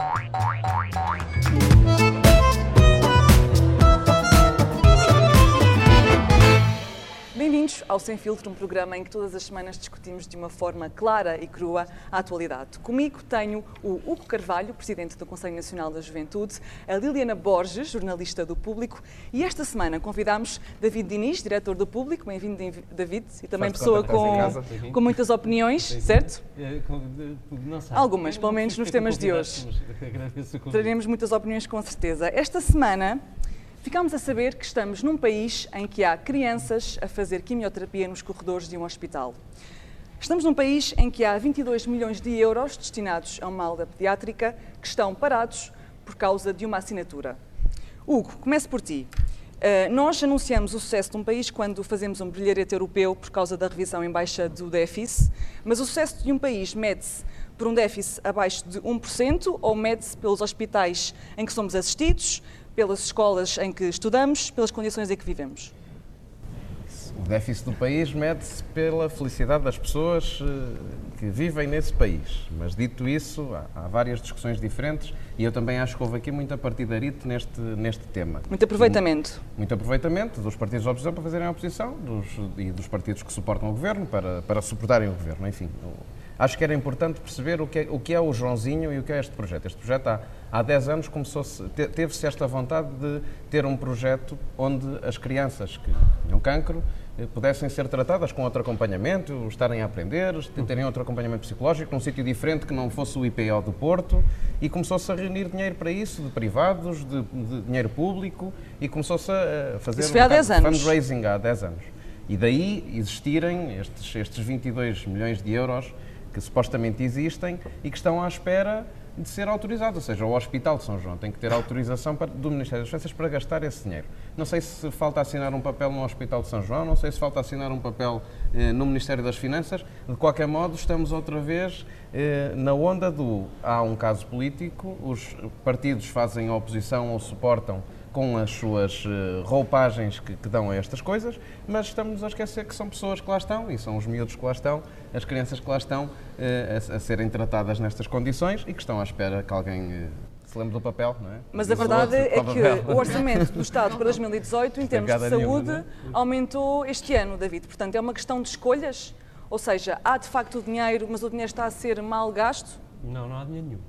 Oink, oink, oink. Bem-vindos ao Sem Filtro, um programa em que todas as semanas discutimos de uma forma clara e crua a atualidade. Comigo tenho o Hugo Carvalho, presidente do Conselho Nacional da Juventude, a Liliana Borges, jornalista do Público, e esta semana convidamos David Diniz, diretor do Público. Bem-vindo, David, e também pessoa com, com muitas opiniões, certo? É, não sei. Algumas, pelo menos nos temas de hoje. Teremos muitas opiniões com certeza. Esta semana Ficámos a saber que estamos num país em que há crianças a fazer quimioterapia nos corredores de um hospital. Estamos num país em que há 22 milhões de euros destinados a uma aula pediátrica que estão parados por causa de uma assinatura. Hugo, comece por ti. Uh, nós anunciamos o sucesso de um país quando fazemos um brilharete europeu por causa da revisão em baixa do déficit, mas o sucesso de um país mede-se por um déficit abaixo de 1% ou mede-se pelos hospitais em que somos assistidos, pelas escolas em que estudamos, pelas condições em que vivemos? O déficit do país mede-se pela felicidade das pessoas eh, que vivem nesse país. Mas dito isso, há, várias discussões diferentes e eu também acho que houve aqui muita partidarite neste, neste tema. Muito aproveitamento. Muito, muito aproveitamento dos partidos da oposição para fazerem a oposição dos, e dos partidos que suportam o governo para, para suportarem o governo. Enfim, acho que era importante perceber o que, é, o que é o Joãozinho e o que é este projeto. Este projeto há, há 10 anos teve-se esta vontade de ter um projeto onde as crianças que tinham cancro eh, pudessem ser tratadas com outro acompanhamento, estarem a aprender, terem outro acompanhamento psicológico num sítio diferente que não fosse o IPO do Porto e começou-se a reunir dinheiro para isso, de privados, de, de dinheiro público e começou-se a fazer isso foi há 10 anos. fundraising há 10 anos. E daí existirem estes, estes 22 milhões de euros que supostamente existem e que estão à espera de ser autorizados. Ou seja, o Hospital de São João tem que ter autorização para, do Ministério das Finanças para gastar esse dinheiro. Não sei se falta assinar um papel no Hospital de São João, não sei se falta assinar um papel eh, no Ministério das Finanças. De qualquer modo, estamos outra vez eh, na onda do há um caso político, os partidos fazem oposição ou suportam com as suas eh, roupagens que, que, dão a estas coisas, mas estamos a esquecer que são pessoas que lá estão, e são os miúdos que lá estão, as crianças que lá estão, eh, a, a, serem tratadas nestas condições e que estão à espera que alguém eh, se lembre do papel, não é? Mas a verdade é que o orçamento do Estado para 2018, em termos de saúde, é? aumentou este ano, David. Portanto, é uma questão de escolhas? Ou seja, há de facto o dinheiro, mas o dinheiro está a ser mal gasto? Não, não há dinheiro nenhum.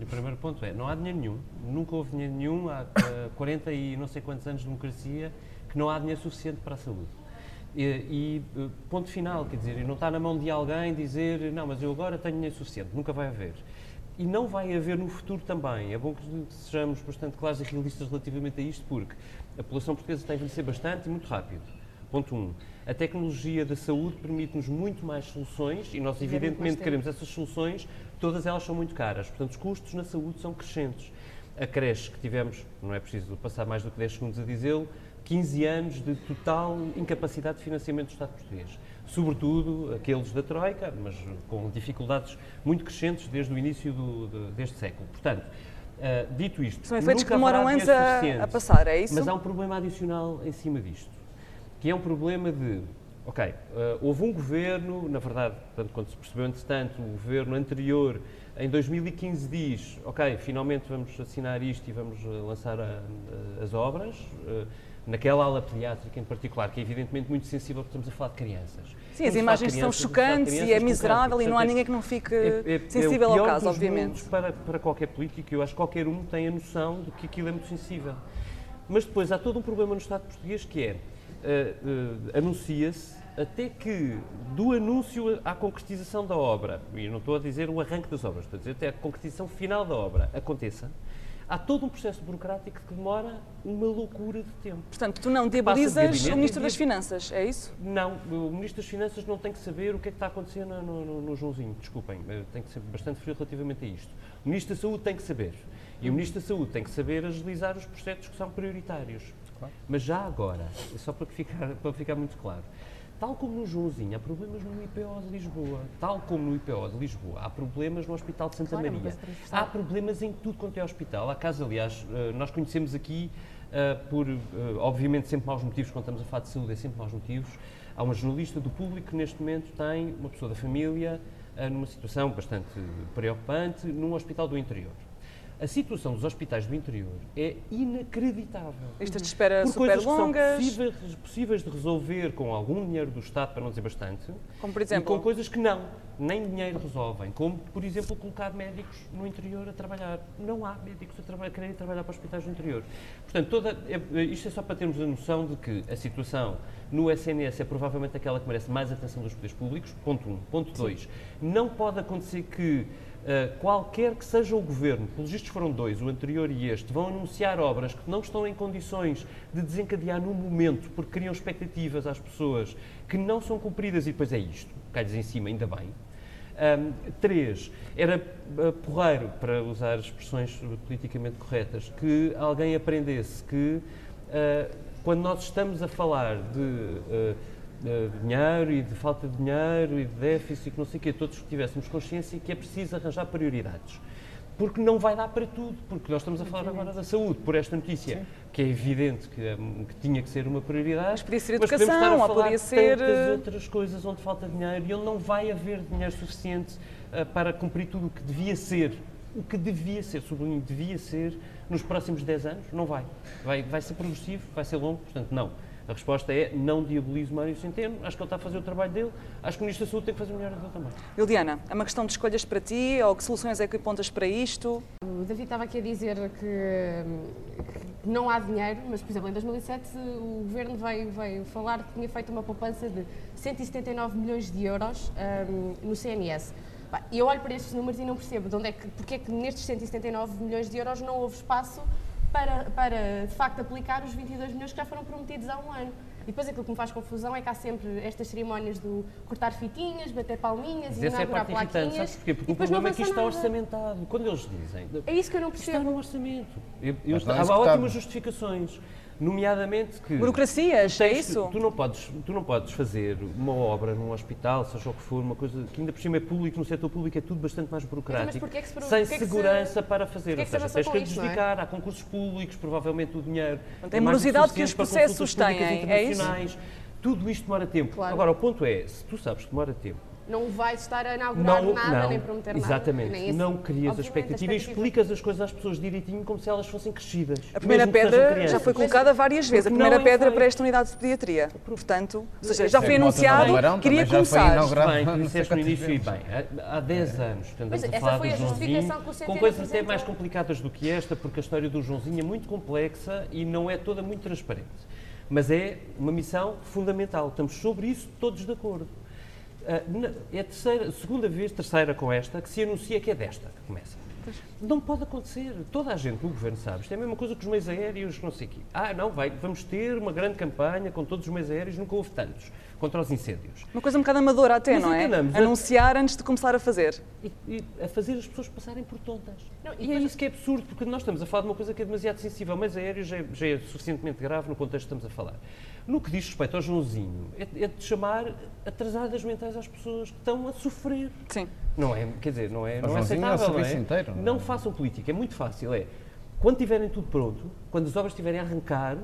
O primeiro ponto é, não há dinheiro nenhum, nunca houve dinheiro nenhum, há uh, 40 e não sei quantos anos de democracia, que não há dinheiro suficiente para a saúde. E, e uh, ponto final, quer dizer, não está na mão de alguém dizer, não, mas eu agora tenho dinheiro suficiente, nunca vai haver. E não vai haver no futuro também. É bom que sejamos bastante claros e realistas relativamente a isto, porque a população portuguesa está a envelhecer bastante e muito rápido. Ponto 1. Um. A tecnologia da saúde permite-nos muito mais soluções e nós, evidentemente, queremos essas soluções todas elas são muito caras. Portanto, os custos na saúde são crescentes. A creche que tivemos, não é preciso passar mais do que 10 segundos a dizê-lo, 15 anos de total incapacidade de financiamento do Estado português. Sobretudo aqueles da Troika, mas com dificuldades muito crescentes desde o início do, de, deste século. Portanto, uh, dito isto. São efeitos que demoram anos a, a passar, é isso? Mas há um problema adicional em cima disto, que é um problema de Ok, uh, houve um governo, na verdade, tanto quando se percebeu, entretanto, o governo anterior, em 2015 diz, ok, finalmente vamos assinar isto e vamos uh, lançar a, a, as obras, uh, naquela ala pediátrica em particular, que é evidentemente muito sensível, porque estamos a falar de crianças. Sim, as imagens são chocantes e é miserável e não há ninguém que não fique é, é, sensível é ao caso, obviamente. Para, para qualquer político, eu acho que qualquer um tem a noção de que aquilo é muito sensível. Mas depois há todo um problema no Estado português que é uh, anuncia-se até que do anúncio à concretização da obra, e não estou a dizer o arranque das obras, estou a dizer até a concretização final da obra aconteça, há todo um processo burocrático que demora uma loucura de tempo. Portanto, tu não debilizas o Ministro das Finanças, é isso? Não, o Ministro das Finanças não tem que saber o que é que está acontecendo no, no, no Joãozinho, desculpem, tem que ser bastante frio relativamente a isto. O Ministro da Saúde tem que saber. E o Ministro da Saúde tem que saber agilizar os processos que são prioritários. Claro. Mas já agora, só para ficar, para ficar muito claro, Tal como no Joãozinho, há problemas no IPO de Lisboa. Tal como no IPO de Lisboa, há problemas no Hospital de Santa claro, Maria. Há problemas em tudo quanto é hospital. Há casos, aliás, eh, nós conhecemos aqui, uh, por, uh, obviamente, sempre maus motivos, quando estamos a falar de saúde, é sempre maus motivos. Há uma jornalista do público que, neste momento, tem uma pessoa da família numa situação bastante preocupante num hospital do interior. A situação dos hospitais do interior é inacreditável. Listas de espera Por super longas. que são possíveis, possíveis de resolver com algum dinheiro do Estado, para não dizer bastante, Como por e exemplo. com coisas que não, nem dinheiro resolvem, como, por exemplo, colocar médicos no interior a trabalhar. Não há médicos a, traba- a quererem trabalhar para hospitais do interior. Portanto, toda, é- isto é só para termos a noção de que a situação no SNS é provavelmente aquela que merece mais atenção dos poderes públicos, ponto um. Ponto dois, não pode acontecer que Uh, qualquer que seja o governo, pelos vistos foram dois, o anterior e este, vão anunciar obras que não estão em condições de desencadear no momento, porque criam expectativas às pessoas que não são cumpridas e depois é isto, cai-lhes em cima, ainda bem. Um, três, era uh, porreiro, para usar expressões politicamente corretas, que alguém aprendesse que uh, quando nós estamos a falar de uh, de dinheiro e de falta de dinheiro e de déficit e que não sei o quê, todos tivéssemos consciência que é preciso arranjar prioridades. Porque não vai dar para tudo, porque nós estamos a falar agora da saúde, por esta notícia, Sim. que é evidente que, hum, que tinha que ser uma prioridade. Mas podia ser mas educação, estar a falar podia ser, tantas eh, outras coisas onde falta dinheiro e onde não vai haver dinheiro suficiente ah, para cumprir tudo o que devia ser. O que devia ser, sublinho, devia ser nos próximos 10 anos, não vai. vai. Vai ser progressivo, vai ser longo, portanto, não. A resposta é não diabolizo Mário Centeno, acho que ele está a fazer o trabalho dele, acho que o Ministro da Saúde tem que fazer o melhor dele também. Liliana, é uma questão de escolhas para ti ou que soluções é que apontas para isto? O David estava aqui a dizer que, que não há dinheiro, mas, por exemplo, em 2007 o Governo veio, veio falar que tinha feito uma poupança de 179 milhões de euros hum, no CNS. E eu olho para estes números e não percebo de onde é que, porque é que nestes 179 milhões de euros não houve espaço para, para, de facto, aplicar os 22 milhões que já foram prometidos há um ano. E depois aquilo que me faz confusão é que há sempre estas cerimónias do cortar fitinhas, bater palminhas Mas e é inaugurar parte irritante, plaquinhas. sabes porquê? Porque e o depois não problema é que isto está orçamentado. Quando eles dizem, É isso que eu não Está percebo. no orçamento. Eu, eu, é há executado. ótimas justificações, nomeadamente que... Burocracias, é tens isso? Tu não, podes, tu não podes fazer uma obra num hospital, seja o que for, uma coisa que ainda por cima é público, no setor público é tudo bastante mais burocrático, porquê é que se- sem é que se- segurança para fazer. é Ou se seja, tens que não é? adjudicar, há concursos públicos, provavelmente o dinheiro... É mais do morosidade que os processos têm, é isso? Tudo isto demora tempo. Claro. Agora, o ponto é, se tu sabes que demora tempo, Não vais estar a inaugurar não, nada, não, nem prometer exatamente, nada. nem esse- não crias a obviamente, expectativa e explicas as coisas às pessoas direitinho como se elas fossem crescidas. A primeira pedra já foi colocada várias vezes. A primeira não é pedra para esta unidade de pediatria. Portanto, ou seja, já Sim, foi anunciado, queria já começar. inaugurado. Bem, tu não sei disseste no início e bem, há há 10 anos, portanto, Mas estamos a essa falar foi do a justificação Joãozinho, com coisas até mais complicadas do que esta, porque a história do Joãozinho é muito complexa e não é toda muito transparente. Mas é uma missão fundamental, estamos sobre isso todos de acordo. Ah, é a terceira, segunda vez, terceira com esta, que se anuncia que é desta que começa. Não pode acontecer. Toda a gente no governo sabe. Isto é a mesma coisa que os meios aéreos, não sei o quê. Ah, não, vai, vamos ter uma grande campanha com todos os meios aéreos, nunca houve tantos, contra os incêndios. Uma coisa um bocado amadora até, Mas não é? Anunciar antes de começar a fazer. E, e a fazer as pessoas passarem por tontas. Não, e e é isso que é absurdo, porque nós estamos a falar de uma coisa que é demasiado sensível. Mas aéreos já, é- já é suficientemente grave no contexto que estamos a falar. No que diz respeito ao Joãozinho, é, é de chamar atrasadas mentais às pessoas que estão a sofrer. Sim. Não é, quer dizer, não é, não é é aceitável, não é? inteiro, não é? Não façam política, é muito fácil, é, quando tiverem tudo pronto, quando as obras estiverem a arrancar,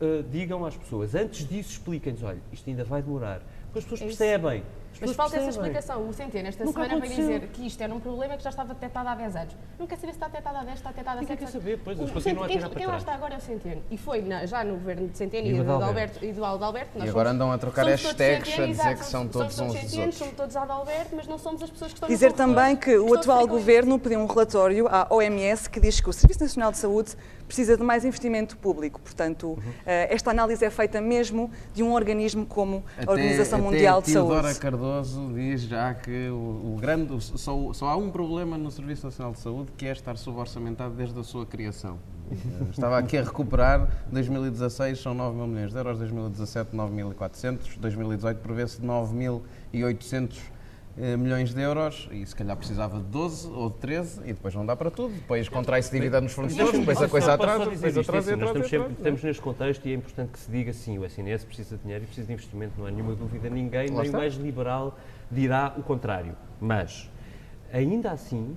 eh, digam às pessoas, antes disso expliquem-lhes, olha, isto ainda vai demorar, porque as pessoas É isso. percebem. As Mas falta essa explicação. O Centeno, esta Nunca semana, veio aconteceu. dizer que isto era um problema que já estava detectado há 10 anos. Não quer saber se está detectado há 10, está detectado há Ninguém 7 quer saber, pois, eles O continuam a Centeno- tirar quem, para quem lá trás. está agora é o Centeno. E foi na- já no governo de Centeno E e, do Adalberto. Alberto, e do Adalberto. nós E agora somos- andam a trocar somos todos hashtags a Centeno, dizer exato, que são somos- todos somos uns dos Centenos, outros. Somos todos Adalberto, mas não somos as pessoas que estão Dizer também que o Estou atual governo pediu um relatório à OMS que diz que o Serviço Nacional de Saúde precisa de mais investimento público. Portanto, eh, esta análise é feita mesmo de um organismo como a Organização até Mundial de Teodora Saúde. Cardoso diz já que o, o grande, o- só, só há um problema no Serviço Nacional de Saúde que é estar suborçamentado desde a sua criação. Eh, Estava aqui a recuperar, 2016 são 9 mil milhões de euros, 2017 9.400, 2018 prevê-se 9.800 eh, milhões de euros e se calhar precisava de 12 ou de 13 e depois não dá para tudo. Depois contrai-se dívida nos fornecedores, depois a coisa atrasa, depois isto, atrasa e assim, atrasa. estamos, neste contexto e é importante que se diga sim, o SNS precisa de dinheiro e precisa de investimento, não há nenhuma dúvida. Ninguém, nem o mais liberal, dirá o contrário. Mas, ainda assim,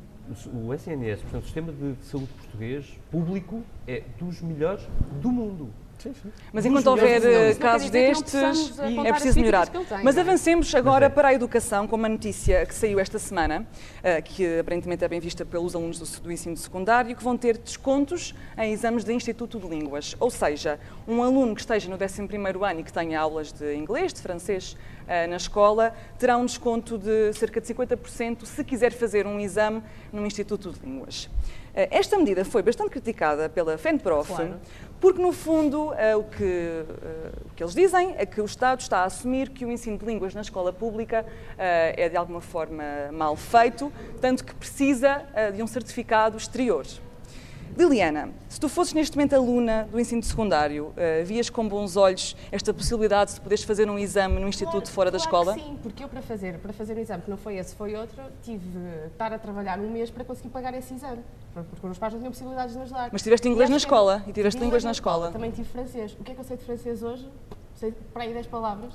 o SNS, portanto, o sistema de saúde português, público, é dos melhores do mundo. Mas enquanto houver eh, casos destes, é preciso melhorar. tem, Mas avancemos agora é. para a educação, com uma notícia que saiu esta semana, eh, que aparentemente é bem vista pelos alunos do, do ensino secundário, que vão ter descontos em exames de Instituto de Línguas. Ou seja, um aluno que esteja no 11º ano e que tenha aulas de inglês, de francês eh, na escola, terá um desconto de cerca de 50% se quiser fazer um exame no Instituto de Línguas. Eh, Esta medida foi bastante criticada pela FENPROF, Claro. porque, no fundo, eh, o, que, eh, o que eles dizem é que o Estado está a assumir que o ensino de línguas na escola pública é, de alguma forma, mal feito, tanto que precisa de um certificado exterior. Liliana, se tu fosses neste momento aluna do ensino secundário, eh, vias com bons olhos esta possibilidade de poderes fazer um exame no instituto Claro- fora da claro escola? que sim, porque eu para fazer, para fazer o exame, que não foi esse, foi outro, tive de estar a trabalhar um mês para conseguir pagar esse exame. Porque os meus pais não tinham possibilidades de me ajudar. Mas tiveste inglês na escola, e tiveste Tive línguas na escola. Também tive francês. O que é que eu sei de francês hoje? Sei para aí 10 palavras.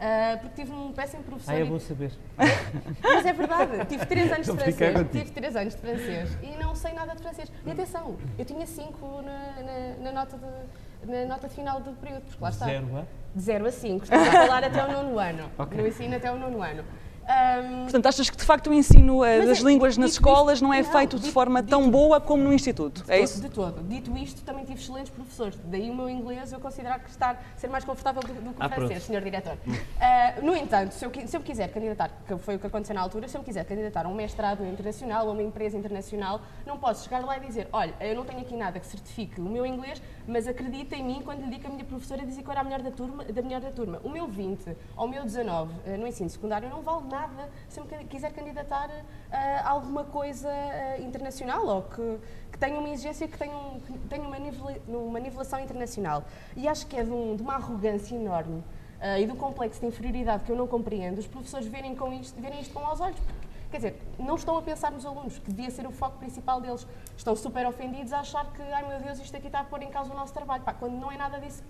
Ah, porque tive um péssimo professor. Ah, é e- bom saber. Mas é verdade, tive 3 anos de francês. Tive 3 anos de francês e não sei nada de francês. E atenção, eu tinha 5 na, na- na nota de, na nota de final do período, porque lá está. Zero a? De 0 a 5. Estamos a falar até o nono ano. No ensino até o nono ano. Ahm, Portanto, achas que de facto o ensino eh, Mas das é- línguas nas dito escolas isto- não é não, feito de dito- forma tão dito- boa como no instituto? É isso? De todo. Dito isto, também tive excelentes professores. Daí o meu inglês eu considerar que estar ser mais confortável do, do que o Ah, francês, pronto. senhor diretor. Ah, no entanto, se eu, se eu me quiser candidatar, que foi o que aconteceu na altura, se eu me quiser candidatar a um mestrado internacional ou a uma empresa internacional, não posso chegar lá e dizer, olha, eu não tenho aqui nada que certifique o meu inglês, mas acredita em mim quando lhe digo que a minha professora dizia que eu era a melhor da turma, da melhor da turma. O meu 20 ou o meu 19 eh, no ensino secundário não vale nada se eu me quiser candidatar ah, a alguma coisa ah, internacional ou que, que tenha uma exigência que tenha, um- que tenha uma, nivela- uma nivelação internacional. E acho que é de, um- de uma arrogância enorme ah, e um complexo de inferioridade que eu não compreendo os professores verem, com isto, verem isto com aos olhos. Porque, quer dizer, não estão a pensar nos alunos, que devia ser o foco principal deles. Estão super ofendidos a achar que, ai meu Deus, isto aqui está a pôr em causa o nosse trabalho. Pá, quando não é nada disso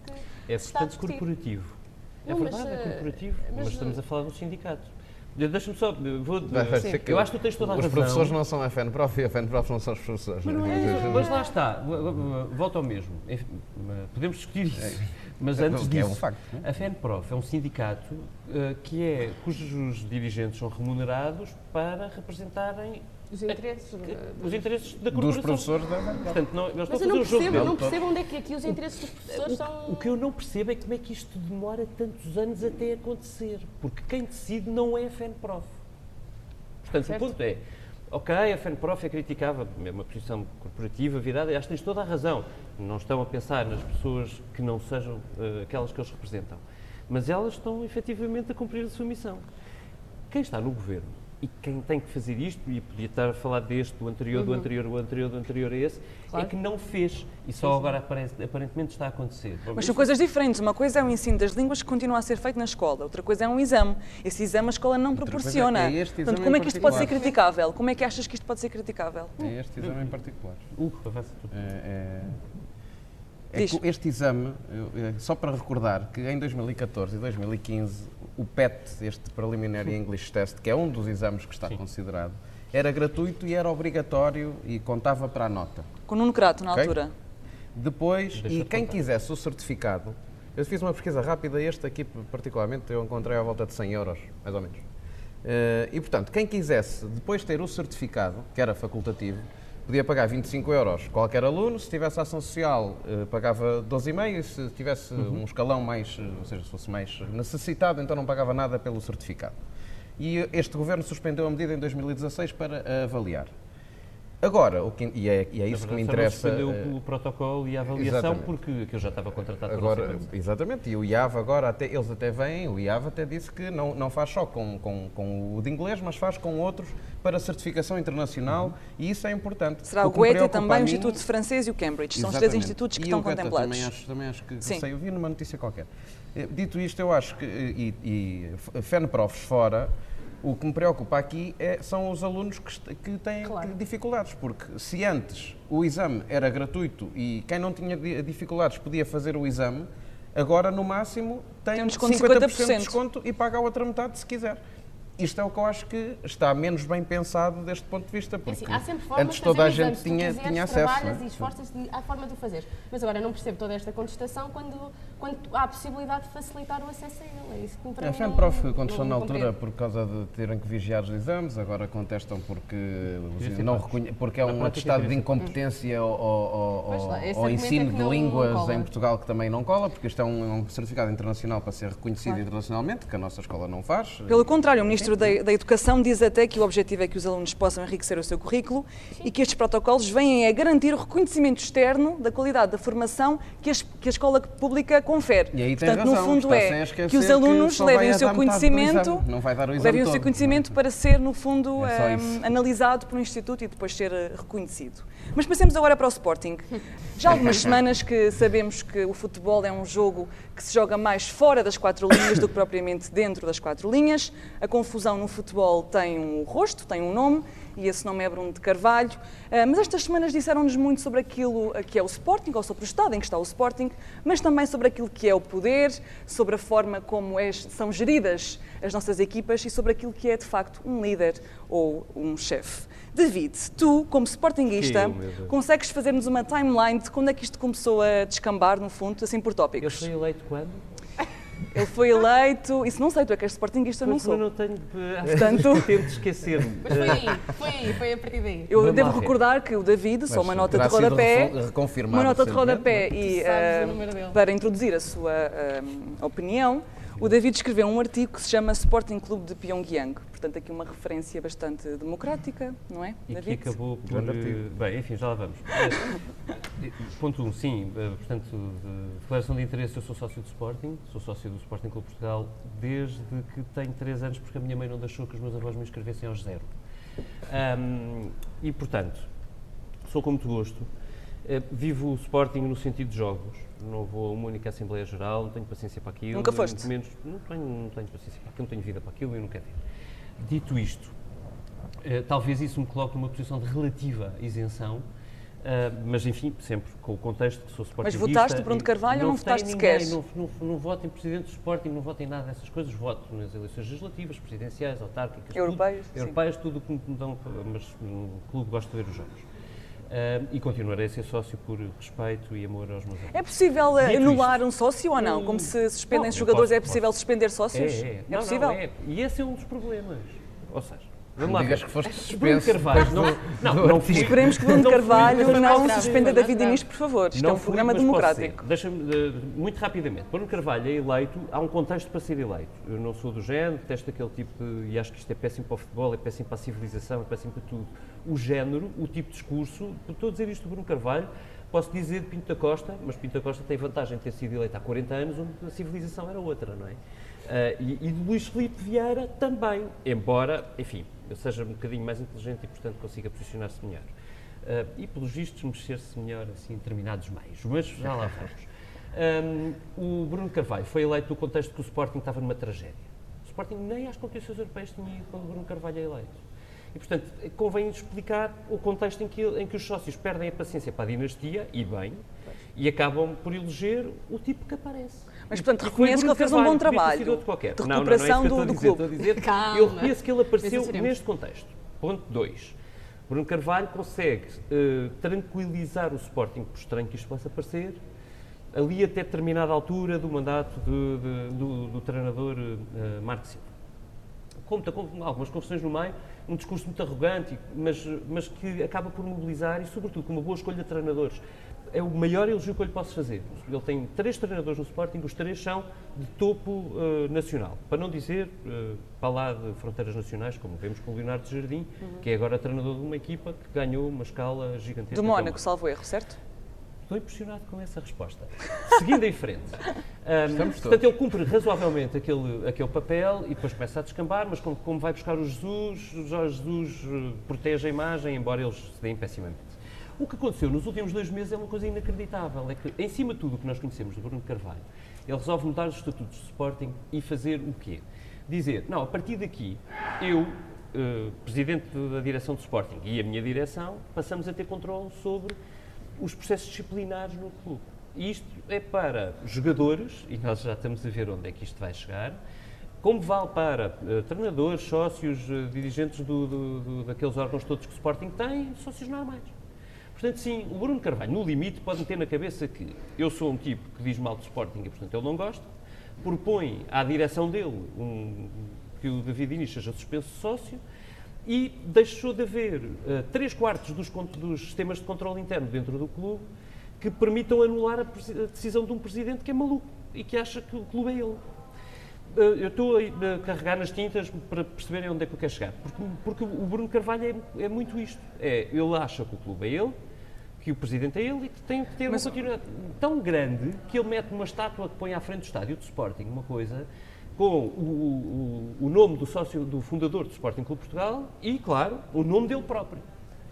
que É discutir. corporativo. É Não, mas, verdade, é eh, corporativo. mas, Mas, estamos eh, a falar do sindicato. De- Deixa-me só. Vou, parecer eu acho que tu tens toda a os razão. professores não são a FENPROF e a FENPROF não são os professores. Mas, não é? é, mas lá está, volta ao mesmo. Enfim, Podemos discutir isso. Mas antes que é disso, um facto, não a FENPROF é um sindicato eh, que é, cujos dirigentes são remunerados para representarem Os interesses. que- os interesses da Dos corporação. professores da. Portanto, não, eles Mas a eu não percebo, eu não percebo onde é que aqui os interesses dos professores são. O que eu não percebo é como é que isto demora tantos anos até acontecer. Porque quem decide não é a FENPROF. Portanto, Certo. o ponto é, ok, a FENPROF é é uma posição corporativa, virada, e acho que tens toda a razão. Não estão a pensar nas pessoas que não sejam eh, aquelas que eles representam. Mas elas estão efetivamente a cumprir a sua missão. Quem está no governo e quem tem que fazer isto, e podia estar a falar deste, do anterior, do anterior, do anterior, do anterior a esse, Claro. é que não fez. E só agora aparece- aparentemente está a acontecer. Mas são coisas diferentes. Uma coisa é o ensino das línguas que continua a ser feito na escola, outra coisa é um exame. Esse exame a escola não proporciona. é este Portanto, como é que isto pode ser criticável? Como é que achas que isto pode ser criticável? É este exame em particular. Tu. É, é- é este exame, eu- é só para recordar que em 2014 e 2015 o PET, este Preliminary English Test, que é um dos exames que está considerado, era gratuito e era obrigatório e contava para a nota. Com Nuno Crato, na Ok. altura. Depois, Deixa e quem contar. quisesse o certificado, eu fiz uma pesquisa rápida, este aqui particularmente eu encontrei à volta de 100 euros, mais ou menos. Eh, e portanto, quem quisesse depois ter o certificado, que era facultativo, podia pagar 25 euros qualquer aluno, se tivesse ação social eh, pagava 12,5 e se tivesse um escalão mais, eh, ou seja, se fosse mais necessitado, então não pagava nada pelo certificado. E este governo suspendeu a medida em 2016 para avaliar. Agora, o que, e, é, e é isso que me Na verdade, só não interessa. suspendeu o protocolo e a avaliação exatamente. porque aquilo já estava contratado para Agora, exatamente, e o IAV agora, até, eles até vêm, o IAV até disse que não, não faz só com, com, com o de inglês, mas faz com outros para certificação internacional e isso é importante. Será o, Goethe também, a o mim- Instituto Francês e o Cambridge. São os três institutos que E estão o Goethe contemplados. Também acho, também acho que Sim. sei, eu vi numa notícia qualquer. Eh, Dito isto, eu acho que, eh, e, e FENPROFs fora, o que me preocupa aqui é, são os alunos que, que têm Claro. dificuldades, porque se antes o exame era gratuito e quem não tinha di- dificuldades podia fazer o exame, agora no máximo tem, Tem um desconto de 50%, 50%. de desconto e paga a outra metade se quiser. Isto é o que eu acho que está menos bem pensado deste ponto de vista, É porque assim, há sempre formas antes de toda a gente tinha, quiseres, tinha acesso. trabalhas não é? e esforças-te, há forma de o fazer. Mas agora não percebo toda esta contestação quando, quando há a possibilidade de facilitar o acesso a ele. É isso que para É mim sempre não- prof. não contestam na altura por causa de terem que vigiar os exames, agora contestam porque, não reconhe- porque é um prática, atestado de incompetência ao, ao- é ensino de línguas em Portugal que também não cola, porque isto é um, é um certificado internacional para ser reconhecido Claro. internacionalmente, que a nossa escola não faz. Pelo contrário, o Ministro da, da Educação diz até que o objetivo é que os alunos possam enriquecer o seu currículo e que estes protocolos vêm a garantir o reconhecimento externo da qualidade da formação que, as- que a escola pública confere. E aí Portanto, razão, no fundo é que os que alunos vai levem o seu conhecimento, o levem o seu todo, conhecimento é? para ser, no fundo, É só eh, analisado por um instituto e depois ser eh, reconhecido. Mas passemos agora para o Sporting. Já há algumas semanas que sabemos que o futebol é um jogo que se joga mais fora das quatro linhas do que propriamente dentro das quatro linhas. A confusão no futebol tem um rosto, tem um nome, e esse nome é Bruno de Carvalho. Ah, Mas estas semanas disseram-nos muito sobre aquilo que é o Sporting, ou sobre o estado em que está o Sporting, mas também sobre aquilo que é o poder, sobre a forma como é- são geridas as nossas equipas e sobre aquilo que é de facto um líder ou um chefe. David, tu, como eu, Deus. consegues fazer-nos uma timeline de quando é que isto começou a descambar, no fundo, assim por Ele tópicos? foi eleito quando? Ele foi eleito, isso não sei, tu é que és Sportingista, eu não sou. não tenho. Portanto- Tento esquecer-me. Mas foi aí, foi aí, foi a partir daí. Eu Vamos devo lá ver. recordar que o David, só Mas uma nota de rodapé, uma nota de rodapé é? e dele. para introduzir a sua ah, opinião, o David escreveu um artigo que se chama Sporting Clube de Pyongyang. Portanto, aqui uma referência bastante democrática, não é, E que David? acabou por. Bem, enfim, já lá vamos. Ponto 1, um, sim, eh, portanto, de declaração de interesse, eu sou sócio do Sporting, sou sócio do Sporting Clube de Portugal desde que tenho 3 anos, porque a minha mãe não deixou que os meus avós me inscrevessem aos zero. Ahm, e, portanto, sou com muito gosto. Eh, vivo o Sporting no sentido de jogos. Não vou a uma única Assembleia Geral, não tenho paciência para aquilo. Nunca foste? muito Menos, não, tenho, não tenho paciência para aquilo, não tenho vida para aquilo e não quero ter. Dito isto, eh, talvez isso me coloque numa posição de relativa isenção, eh, mas enfim, sempre com o contexto que sou Mas sportingista. votaste Bruno de Carvalho ou não votaste ninguém, sequer? Não, não, não voto em presidente do Sporting, não voto em nada dessas coisas, voto nas eleições legislativas, presidenciais, autárquicas, Europeias, tudo, europeias, tudo o que me dão, mas no clube gosto de ver os jogos. Eh, e continuarei a ser sócio por respeito e amor aos meus amigos. É possível ah, Dito anular um sócio ou não? Como se suspendem Não, jogadores, posso- é possível suspender sócios? É, é. É Não, possível? Não, é. E esse é um dos problemas. Ou seja, vamos Não lá digas ver. que foste Bruno suspenso. Carvalho, não, não, não fui. Esperemos que Bruno Não Carvalho mas não posso suspenda. David Inês, por favor. Isto é Não um fui, programa democrático. Deixa-me, eh, muito rapidamente. Bruno Carvalho é eleito, há um contexto para ser eleito. Eu não sou do género, detesto aquele tipo de. e acho que isto é péssimo para o futebol, é péssimo para a civilização, é péssimo para tudo. O género, o tipo de discurso, estou a dizer isto do Bruno Carvalho, posso dizer de Pinto da Costa, mas Pinto da Costa tem vantagem de ter sido eleito há 40 anos, onde a civilização era outra, não é? Ah, e, e de Luís Filipe Vieira também, embora, enfim, eu seja um bocadinho mais inteligente e, portanto, consiga posicionar-se melhor. Ah, e, pelos vistos, mexer-se melhor assim, em determinados meios. Mas já lá vamos. Um, o Bruno Carvalho foi eleito no contexto que o Sporting estava numa tragédia. O Sporting nem às competições europeias tinha ido quando o Bruno Carvalho é eleito. E, portanto, convém explicar o contexto em que, em que os sócios perdem a paciência para a dinastia, e bem, e acabam por eleger o tipo que aparece. Mas, portanto, foi reconhece que ele fez um bom trabalho sido outro qualquer. de Não, não, não é recuperação a do- dizer. do Estou a dizer, Calma. eu reconheço que ele apareceu neste contexto. Ponto 2. Bruno Carvalho consegue eh, tranquilizar o Sporting, por estranho que isto possa parecer, ali até determinada altura do mandato de- de- do, do treinador eh, Marco Silva. Conta com algumas confusões no meio, um discurso muito arrogante, mas, mas que acaba por mobilizar e, sobretudo, com uma boa escolha de treinadores. É o maior elogio que eu lhe posso fazer. Ele tem três treinadores no Sporting, os três são de topo eh, nacional. Para não dizer, eh, para lá de fronteiras nacionais, como vemos com o Leonardo Jardim, que é agora treinador de uma equipa que ganhou uma escala gigantesca. Do que é o Mónaco, salvo erro, certo? Estou impressionado com essa resposta. Seguindo em frente. Um, portanto, ele cumpre razoavelmente aquele, aquele papel e depois começa a descambar, mas como, como vai buscar o Jesus, o Jorge Jesus eh, protege a imagem, embora eles se deem pessimamente. O que aconteceu nos últimos dois meses é uma coisa inacreditável. É que, em cima de tudo o que nós conhecemos do Bruno de Carvalho, ele resolve mudar os estatutos do Sporting e fazer o quê? Dizer, não, a partir daqui, eu, eh, presidente da direção do Sporting e a minha direção, passamos a ter controle sobre os processos disciplinares no clube. E isto é para jogadores, e nós já estamos a ver onde é que isto vai chegar, como vale para uh, treinadores, sócios, uh, dirigentes do, do, do, daqueles órgãos todos que o Sporting tem, sócios normais. Portanto, sim, o Bruno Carvalho, no limite, pode meter na cabeça que eu sou um tipo que diz mal do Sporting e, portanto, ele não gosta, propõe à direção dele um, que o David Inês seja suspenso sócio e deixou de haver uh, três quartos dos, dos, sistemas de controle interno dentro do clube que permitam anular a, a, decisão de um presidente que é maluco e que acha que o clube é ele. Uh, eu estou a, a, carregar nas tintas para perceberem onde é que eu quero chegar. Porque, porque o Bruno Carvalho é, é, muito isto. É, ele acha que o clube é ele, que o presidente é ele e que tem que ter Mas, uma continuidade tão grande que ele mete uma estátua que põe à frente do estádio do Sporting, uma coisa com o, o, o, nome do sócio, do fundador do Sporting Clube Portugal e, claro, o nome dele próprio.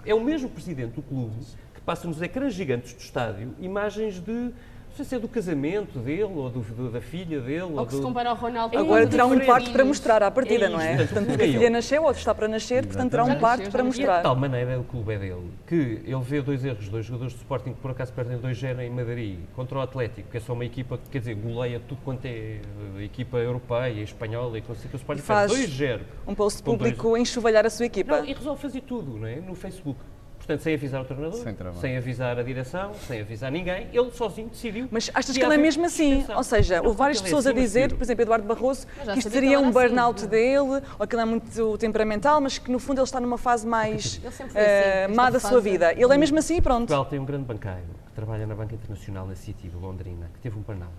É o mesmo presidente do clube que passa nos ecrãs gigantes do estádio imagens de sei se é do casamento dele ou do, do, da filha dele. Ou, ou que do... se compara ao Ronaldo. Agora terá um parto para mostrar à partida, é não é? Portanto, porque a filha nasceu, ou está para nascer, portanto terá um parto para mostrar. E de tal maneira o clube é dele que ele vê dois erros, dois jogadores do Sporting que por acaso perdem 2-0 em Madrid contra o Atlético, que é só uma equipa que, quer dizer, goleia tudo quanto é eh, equipa europeia, espanhola e que o Sporting perde 2-0. Um post público dois... enxovalhar a sua equipa. Não, e resolve fazer tudo, não é? No Facebook. Portanto, sem avisar o treinador, sem, sem, avisar a direção, sem avisar ninguém, ele sozinho decidiu. Mas achas que ele é mesmo assim? Ou seja, houve várias pessoas a dizer, por exemplo, Eduardo Barroso, que isto seria um burnout assim. dele, ou que ele é muito temperamental, mas que no fundo ele está numa fase mais uh, má da sua vida. Ele é mesmo assim e pronto. Portugal tem um grande banqueiro que trabalha na Banca Internacional na City, de Londrina, que teve um burnout.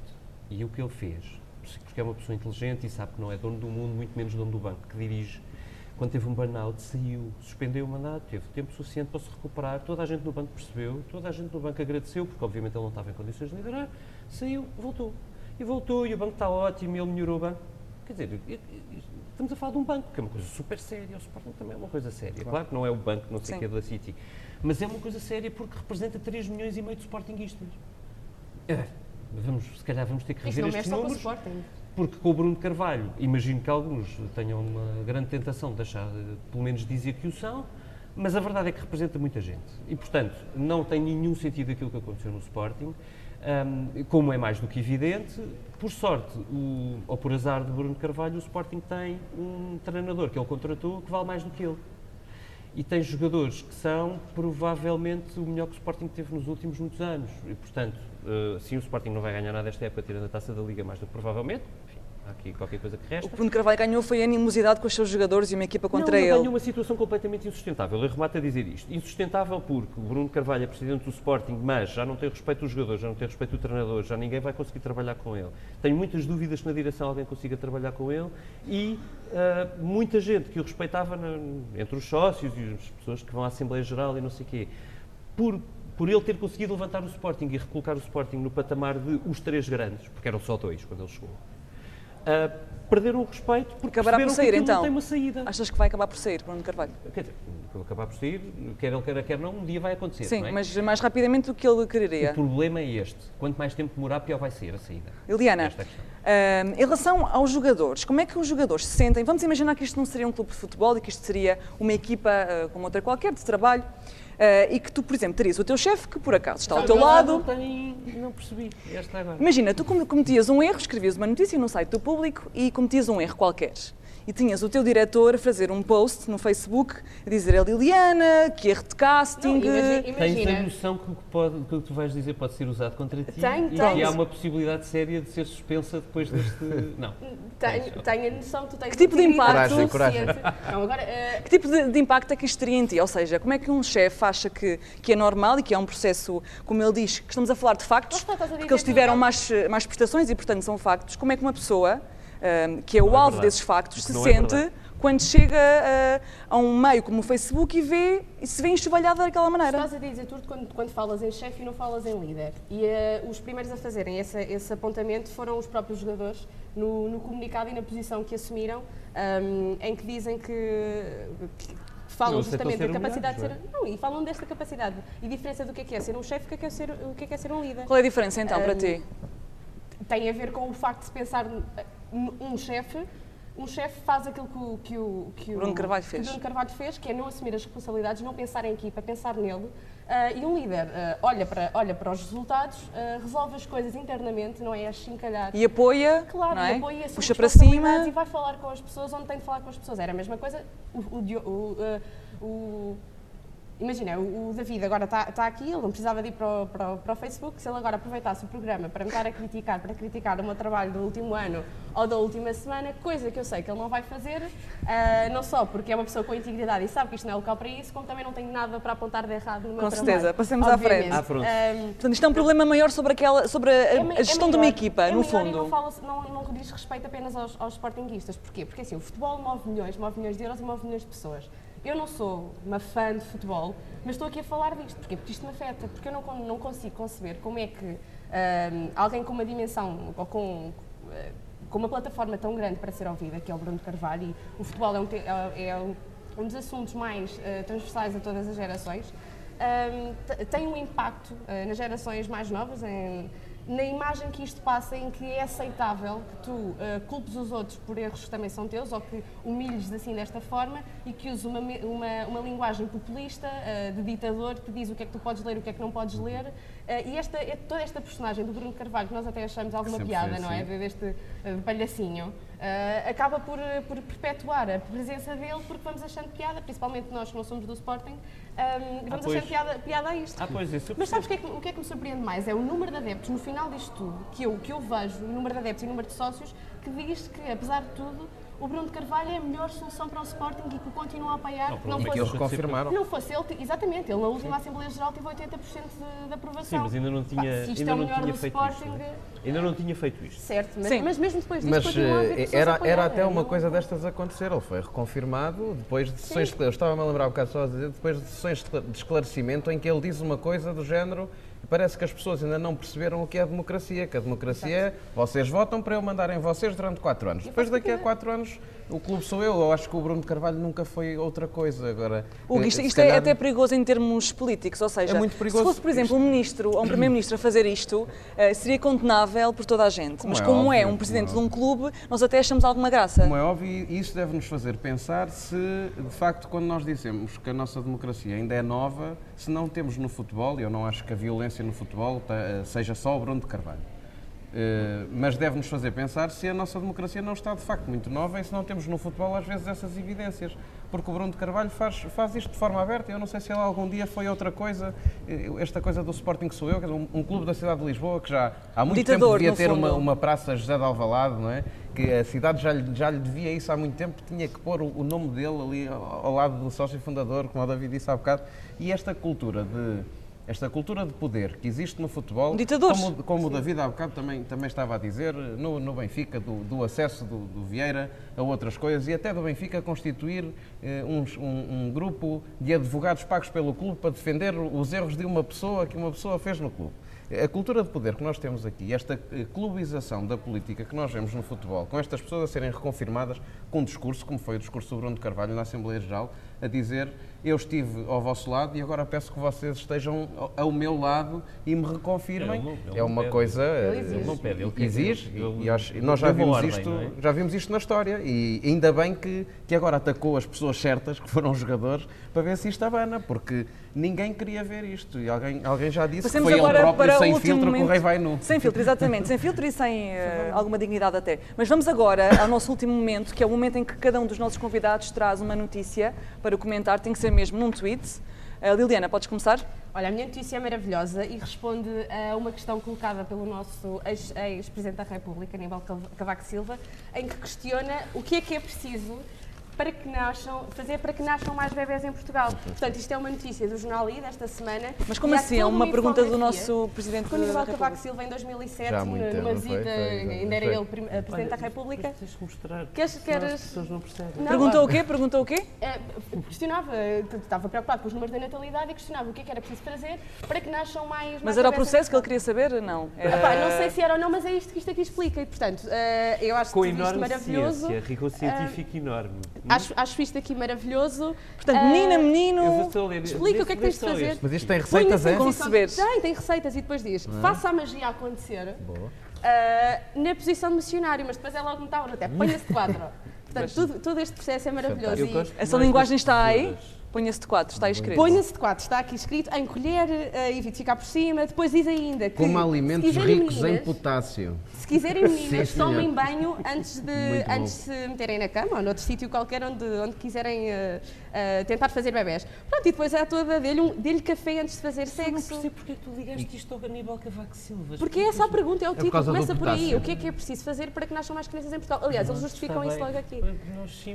E o que ele fez, porque é uma pessoa inteligente e sabe que não é dono do mundo, muito menos dono do banco, que dirige quando teve um burnout, saiu, suspendeu o mandato, teve tempo suficiente para se recuperar, toda a gente no banco percebeu, toda a gente no banco agradeceu, porque obviamente ele não estava em condições de liderar, saiu, voltou. E voltou, e o banco está ótimo, e ele melhorou o banco. Quer dizer, estamos a falar de um banco, que é uma coisa super séria, o Sporting também é uma coisa séria. Claro, claro que não é o banco, não sei o que é da City, mas é uma coisa séria porque representa 3 milhões e meio de Sportingistas. É, vamos, se calhar vamos ter que rever estes números. Só com o Sporting porque com o Bruno Carvalho, imagino que alguns tenham uma grande tentação de deixar, pelo menos dizer que o são, mas a verdade é que representa muita gente. E, portanto, não tem nenhum sentido aquilo que aconteceu no Sporting, um, como é mais do que evidente. Por sorte, ou por azar de Bruno Carvalho, o Sporting tem um treinador que ele contratou que vale mais do que ele. E tem jogadores que são provavelmente o melhor que o Sporting teve nos últimos muitos anos. E, portanto, uh, sim, o Sporting não vai ganhar nada esta época, tirando a taça da Liga, mais do que provavelmente, aqui qualquer coisa que resta. O que Bruno Carvalho ganhou foi a animosidade com os seus jogadores e uma equipa contra não, ele. Não, ganhou uma situação completamente insustentável. Eu remato a dizer isto. Insustentável porque o Bruno Carvalho é presidente do Sporting, mas já não tem respeito dos jogadores, já não tem respeito do treinador, já ninguém vai conseguir trabalhar com ele. Tenho muitas dúvidas que na direção alguém consiga trabalhar com ele e uh, muita gente que o respeitava na, entre os sócios e as pessoas que vão à Assembleia Geral e não sei o quê, por por ele ter conseguido levantar o Sporting e recolocar o Sporting no patamar de os três grandes, porque eram só dois quando ele chegou, uh, perderam o respeito porque acabará por sair, então. tem uma saída. Achas que vai acabar por sair, Bruno Carvalho? Quer dizer, acabar por sair, quer ele queira, quer não, um dia vai acontecer. Sim, é? mas mais rapidamente do que ele quereria. O problema é este. Quanto mais tempo demorar, pior vai ser a saída. Eliana, uh, em relação aos jogadores, como é que os jogadores se sentem? Vamos imaginar que isto não seria um clube de futebol e que isto seria uma equipa uh, como outra qualquer, de trabalho. Uh, e que tu, por exemplo, terias o teu chefe que por acaso está ao teu lado. Não, tem, não percebi. Esta agora. Imagina, tu cometias um erro, escrevias uma notícia no site do público e cometias um erro qualquer e tinhas o teu diretor a fazer um post no Facebook a dizer a Liliana, que erro de casting. Não, imagina, Tens a noção que o que, pode, que que tu vais dizer pode ser usado contra ti tenho, e tenho. que há uma possibilidade séria de ser suspensa depois deste. Não. Tenho, tenho a noção, tu tens que tipo de impacto? Coragem, coragem. Não, agora, uh... Que tipo de, de, impacto é que isto teria em ti? Ou seja, como é que um chefe acha que, que é normal e que é um processo, como ele diz, que estamos a falar de factos, porque eles tiveram mais, mais prestações e, portanto, são factos. Como é que uma pessoa, que é o é alvo desses factos, se é sente quando chega a, a, um meio como o Facebook e vê e se vê enxovalhada daquela maneira. Estás a dizer tudo quando, quando falas em chefe e não falas em líder. E uh, os primeiros a fazerem esse, esse apontamento foram os próprios jogadores no, no comunicado e na posição que assumiram, um, em que dizem que, que falam justamente da capacidade de ser. Não, e falam desta capacidade e diferença do que é, que é ser um chefe e o que é, ser, o que é, que é ser um líder. Qual é a diferença então um, para ti? Tem a ver com o facto de se pensar um chefe um chefe faz aquilo que o, que o, que o Bruno Carvalho fez. Que Bruno Carvalho fez, que é não assumir as responsabilidades, não pensar em equipa, pensar nele, Uh, e um líder uh, olha, para, olha para os resultados, uh, resolve as coisas internamente, não é a chincalhar. E apoia, claro, é? e apoia puxa para cima. E vai falar com as pessoas onde tem de falar com as pessoas. Era a mesma coisa, o, o, o, o Imagina, o, o David agora está tá aqui, ele não precisava de ir para o, para, o, para o, Facebook, se ele agora aproveitasse o programa para me estar a criticar, para criticar o meu trabalho do último ano ou da última semana, coisa que eu sei que ele não vai fazer, uh, não só porque é uma pessoa com integridade e sabe que isto não é local para isso, como também não tem nada para apontar de errado no meu com trabalho. Com certeza, passemos à frente. Ah, pronto. Um, Portanto, isto é um problema maior sobre, aquela, sobre a, é, a gestão é de uma equipa, é no fundo. não, fala, não, não diz respeito apenas aos, aos sportinguistas. Porquê? Porque assim, o futebol move milhões, move milhões de euros e move milhões de pessoas. Eu não sou uma fã de futebol, mas estou aqui a falar disto. Porquê? Porque isto me afeta. Porque eu não, não consigo conceber como é que um, alguém com uma dimensão ou com, uh, com uma plataforma tão grande para ser ouvida, que é o Bruno Carvalho, e o futebol é um, é, é um dos assuntos mais uh, transversais a todas as gerações, um, tem um impacto uh, nas gerações mais novas, em, na imagem que isto passa em que é aceitável que tu uh, culpes os outros por erros que também são teus ou que humilhes assim desta forma e que uses uma, uma, uma linguagem populista uh, de ditador que diz o que é que tu podes ler e o que é que não podes ler. Uh, e esta, é toda esta personagem do Bruno Carvalho, que nós até achamos alguma piada, não é? Deste palhacinho. Uh, acaba por, por perpetuar a presença dele porque vamos achando piada, principalmente nós que não somos do Sporting, um, vamos ah, achando piada, piada a isto. Ah, pois, isso Mas sabes o que, é que, o que, é que me surpreende mais? É o número de adeptos, no final disto tudo, que eu, que eu vejo, o número de adeptos e o número de sócios, que diz que, apesar de tudo, o Bruno de Carvalho é a melhor solução para o Sporting e que o continua a apoiar. Não, não fosse, que eles reconfirmaram. Não fosse ele, exatamente, ele na última Assembleia Geral teve 80% de, de aprovação. Sim, mas ainda não tinha, Pá, ainda é não tinha feito Sporting, isto. Né? Ainda não tinha feito isto. Certo, mas, Sim. mas mesmo depois disso mas, continua a haver era, era até uma coisa destas acontecer, ele foi reconfirmado depois de sessões de, eu estava-me a lembrar um bocado só a dizer, depois de sessões de esclarecimento em que ele diz uma coisa do género parece que as pessoas ainda não perceberam o que é a democracia, que a democracia é vocês votam para eu mandarem vocês durante quatro anos. Depois daqui a quatro anos o clube sou eu. Eu acho que o Bruno de Carvalho nunca foi outra coisa. Agora, Hugo, isto, isto é calhar... é até perigoso em termos políticos, ou seja, é muito perigoso. se fosse, por exemplo, um ministro ou um primeiro-ministro a fazer isto, uh, seria condenável por toda a gente. Como Mas é como é, óbvio, é um presidente de um clube, nós até achamos alguma graça. Como é óbvio, isso deve nos fazer pensar se, de facto, quando nós dizemos que a nossa democracia ainda é nova, se não temos no futebol, e eu não acho que a violência no futebol eh, seja só o Bruno de Carvalho. Uh, mas deve-nos fazer pensar se a nossa democracia não está de facto muito nova e se não temos no futebol às vezes essas evidências. Porque o Bruno de Carvalho faz, faz isto de forma aberta. Eu não sei se ele algum dia foi outra coisa, eh, esta coisa do Sporting que sou eu, um, um clube da cidade de Lisboa que já há muito Ditador, tempo devia ter uma, uma, praça José de Alvalade, não é? Que a cidade já lhe, já lhe devia isso há muito tempo, tinha que pôr o, o nome dele ali ao, ao lado do sócio fundador, como o David disse há bocado. E esta cultura de esta cultura de poder que existe no futebol, Ditadores. como, como o David há bocado também, também estava a dizer, no, no Benfica, do, do acesso do, do, Vieira a outras coisas e até do Benfica constituir eh, um, um, grupo de advogados pagos pelo clube para defender os erros de uma pessoa que uma pessoa fez no clube. A cultura de poder que nós temos aqui, esta eh, clubização da política que nós vemos no futebol, com estas pessoas a serem reconfirmadas com um discurso, como foi o discurso do Bruno de Carvalho na Assembleia Geral, a dizer eu estive ao vosso lado e agora peço que vocês estejam ao meu lado e me reconfirmem. Ele não, ele é uma pede. coisa ele exige, ele não pede, ele exige e, e acho, nós já vimos ordem, isto, é? já vimos isto na história e ainda bem que, que agora atacou as pessoas certas que foram jogadores para ver se isto abana, porque ninguém queria ver isto e alguém, alguém já disse Passemos que foi ele próprio sem filtro momento, que o rei vai nu. Sem filtro, exatamente, sem filtro e sem uh, alguma dignidade até. Mas vamos agora ao nosso último momento, que é o momento em que cada um dos nossos convidados traz uma notícia para comentar, tem que ser mesmo num tweet. Uh, Liliana, podes começar? Olha, a minha notícia é maravilhosa e responde a uma questão colocada pelo nosso ex-presidente da República, Aníbal Cavaco Silva, em que questiona o que é que é preciso para que nasçam, fazer para que nasçam mais bebés em Portugal. Portanto, isto é uma notícia do Jornal I desta semana. Mas como assim? É uma, pergunta do nosso Presidente da República. Cavaco Silva, em 2007, numa visita, ainda era ele Presidente da República. Tens de mostrar, queres, queres... as pessoas não percebem. Não, Perguntou o quê? Perguntou o quê? É, questionava, estava preocupado com os números da natalidade e questionava o que, é que era preciso fazer para que nasçam mais Mas era o processo que ele queria saber? Não. Era... Epá, não sei se era ou não, mas é isto que isto aqui explica. E, portanto, uh, eu acho com que isto maravilhoso. Ciência, rigor científico uh, enorme. Acho, acho isto aqui maravilhoso. Portanto, uh, menina, menino, explica o que é que tens de fazer. Mas isto tem receitas, é? Conceber. Tem, tem receitas e depois diz, ah. faça a magia acontecer uh, na posição de missionário, mas depois é logo metáfora, até ponha-se de quadro. Portanto, tudo, todo este processo é maravilhoso. E essa linguagem está aí? Ponha-se de quatro, está escrito. Ponha-se de quatro, está aqui escrito, encolher, uh, evite ficar por cima. Depois diz ainda que. Como alimentos ricos em meninas- potássio. Se quiserem meninas, Sim, tomem banho antes de, antes de se meterem na cama ou noutro sítio qualquer onde, onde quiserem uh, uh, tentar fazer bebés. Pronto, e depois há toda, dê-lhe um, dê café antes de fazer Eu não sexo. percebo porque é que tu ligaste isto ao Aníbal Cavaco Silva. Porque é essa a pergunta, é o por título, começa por aí. O que é que é preciso fazer para que nasçam mais crianças em Portugal? Aliás, eles justificam isso logo aqui.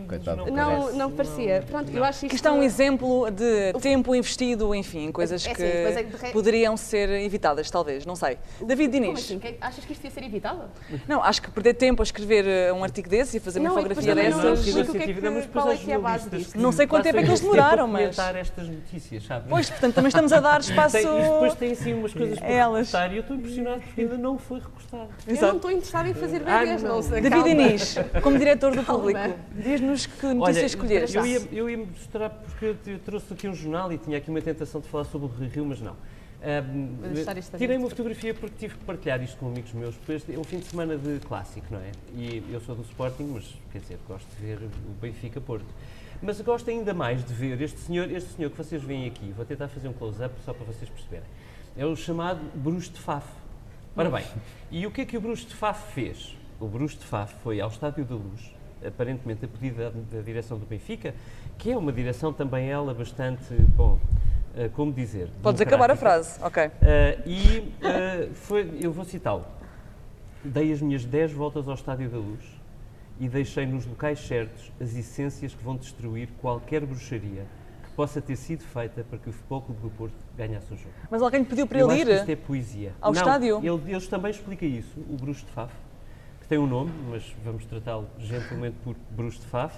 Coitado. Não, Parece. não parecia. Pronto, eu acho Que isto... isto é um exemplo de tempo investido, enfim, em coisas É que é poderiam ser evitadas, talvez, não sei. David Como Diniz. assim? Que- Achas que isto ia ser evitável? Não, acho que perder tempo a escrever eh, um artigo desses e fazer uma infografia dessas. explica o que é que- qual é que é a base disto. Não sei quanto tempo é que eles demoraram, mas- comentar estas notícias, sabe? Pois, portanto, também estamos a dar espaço Tem, e depois tem assim umas coisas a para elas. recortar e eu estou impressionado porque ainda não foi recortado. Eu Exato. não estou interessada em fazer Ah, bebês, não. não sei. David. Diniz, como diretor do Calma. público, diz-nos que Olha, notícia escolheste. eu ia, eu ia mostrar porque eu trouxe aqui um jornal e tinha aqui uma tentação de falar sobre o Rio, mas não. A tirei uma fotografia porque tive que partilhar isto com amigos meus, porque este é um fim de semana de clássico, não é? E eu sou do Sporting, mas quer dizer, gosto de ver o Benfica Porto. Mas gosto ainda mais de ver este senhor, este senhor que vocês veem aqui, vou tentar fazer um close-up só para vocês perceberem. É o chamado Bruce de Faf. Ora bem, e o que é que o Bruce de Faf fez? O Bruce de Faf foi ao Estádio da Luz, aparentemente a pedido da, da direção do Benfica, que é uma direção também ela bastante, bom, eh, como dizer... Podes acabar a frase, ok. Uh, e uh, foi, eu vou citá-lo. Dei as minhas 10 voltas ao Estádio da Luz e deixei nos locais certos as essências que vão destruir qualquer bruxaria que possa ter sido feita para que o Futebol Clube do Porto ganhasse o jogo. Mas alguém pediu para eu ele que isto ir? é poesia. ao Não, estádio? Ele, eles também explica isso, o Bruxo de Faf, que tem um nome, mas vamos tratá-lo gentilmente por Bruxo de Faf,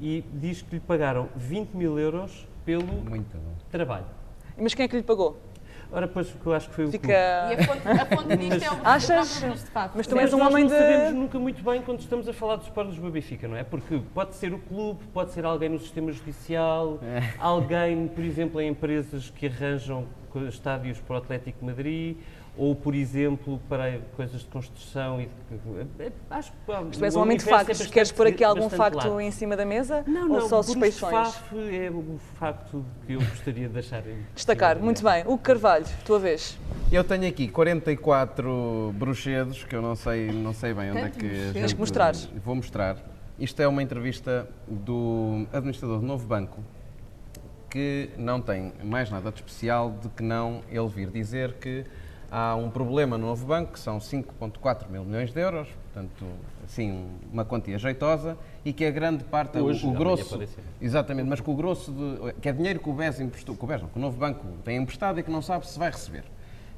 e diz que lhe pagaram 20 mil euros pelo Muito bom. trabalho. Mas quem é que lhe pagou? Ora, pois, que eu acho que foi o clube. E Fica. a fonte, a fonte disto é o Achas? o. Mas tu és um homem não de- sabemos nunca muito bem quando estamos a falar do Sport Lisboa Benfica, não é? Porque pode ser o clube, pode ser alguém no sistema judicial, alguém, por exemplo, em empresas que arranjam estádios para o Atlético de Madrid, ou, por exemplo, para coisas de construção e de, é, acho que pá, Tu és o um homem de é factos. bastante- Queres pôr aqui algum facto largo. em cima da mesa? Não, ou não, só Bruno suspeições? Faf é o facto que eu gostaria de deixar Destacar, muito bem. O Carvalho, tua vez. Eu tenho aqui 44 bruxedos, que eu não sei, não sei bem onde é que. Tens que mostrar. Vou mostrar. Isto é uma entrevista do administrador do Novo Banco, que não tem mais nada de especial do que não ele vir dizer que há um problema no Novo Banco, que são 5,4 mil milhões de euros, portanto, assim, uma quantia jeitosa, e que a grande parte, Hoje, o, o grosso, exatamente, mas que o grosso, de, que é dinheiro que o BES emprestou, que o BES não, que o Novo Banco tem emprestado e que não sabe se vai receber.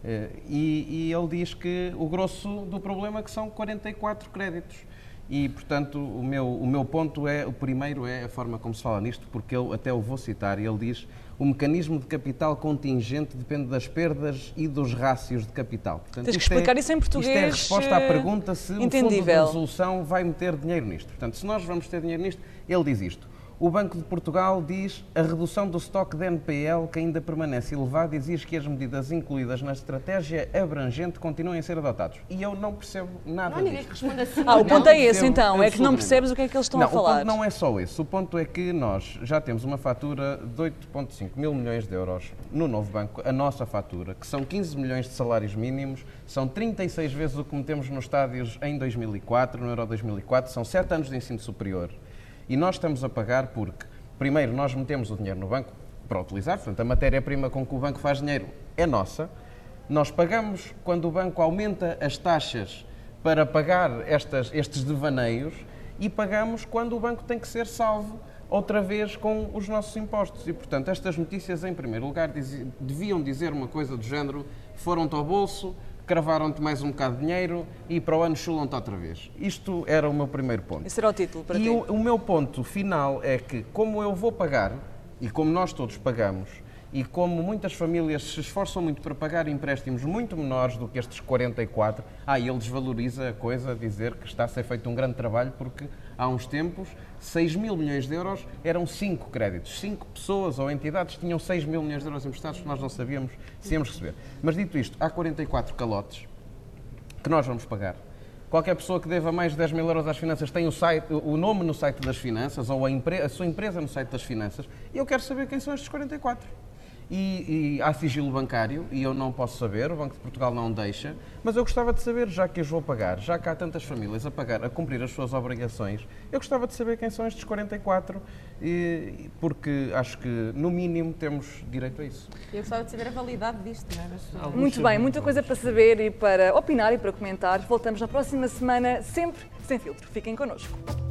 Eh, E, e ele diz que o grosso do problema é que são 44 créditos. E, portanto, o meu, o meu ponto é, o primeiro é a forma como se fala nisto, porque eu até o vou citar, e ele diz o mecanismo de capital contingente depende das perdas e dos rácios de capital. Portanto, Tens que é- explicar isso em Isto é a português, resposta à eh, pergunta se o Fundo de. Resolução vai meter dinheiro nisto. Portanto, se nós vamos ter dinheiro nisto, ele diz isto. O Banco de Portugal diz a redução do estoque de NPL, que ainda permanece elevado, exige que as medidas incluídas na estratégia abrangente continuem a ser adotadas. E eu não percebo nada Não há ninguém disto. que responda assim. Ah, o não. ponto é esse então, é que não percebes o que é que eles estão não, a falar. O ponto não é só esse. O ponto é que nós já temos uma fatura de 8,5 mil milhões de euros no novo banco, a nossa fatura, que são 15 milhões de salários mínimos, são 36 vezes o que metemos nos estádios em 2004, no Euro 2004, são 7 anos de ensino superior. E nós estamos a pagar porque, primeiro, nós metemos o dinheiro no banco para utilizar, portanto, a matéria-prima com que o banco faz dinheiro é nossa. Nós pagamos quando o banco aumenta as taxas para pagar estas, estes devaneios e pagamos quando o banco tem que ser salvo outra vez com os nossos impostos. E, portanto, estas notícias, em primeiro lugar, deviam dizer uma coisa do género: foram-te ao bolso, cravaram-te mais um bocado de dinheiro e para o ano chulam-te outra vez. Isto era o meu primeiro ponto. Esse era o título para E ti. o, o meu ponto final é que, como eu vou pagar, e como nós todos pagamos, e como muitas famílias se esforçam muito para pagar empréstimos muito menores do que estes 44, ah, e ele desvaloriza a coisa, dizer que está a ser feito um grande trabalho, porque há uns tempos 6 mil milhões de euros eram 5 créditos. 5 pessoas ou entidades tinham 6 mil milhões de euros emprestados que nós não sabíamos se íamos receber. Mas dito isto, há 44 calotes que nós vamos pagar. Qualquer pessoa que deva mais de 10 mil euros às finanças tem o, site, o nome no site das finanças ou a, a sua empresa no site das finanças e eu quero saber quem são estes 44 e, e há sigilo bancário e eu não posso saber, o Banco de Portugal não deixa, mas eu gostava de saber, já que as vou pagar, já que há tantas famílias a pagar, a cumprir as suas obrigações, eu gostava de saber quem são estes 44, e, porque acho que, no mínimo, temos direito a isso. Eu gostava de saber a validade disto, não é? Mas, Muito bem, muita coisa para saber e para opinar e para comentar. Voltamos na próxima semana, sempre sem filtro. Fiquem connosco.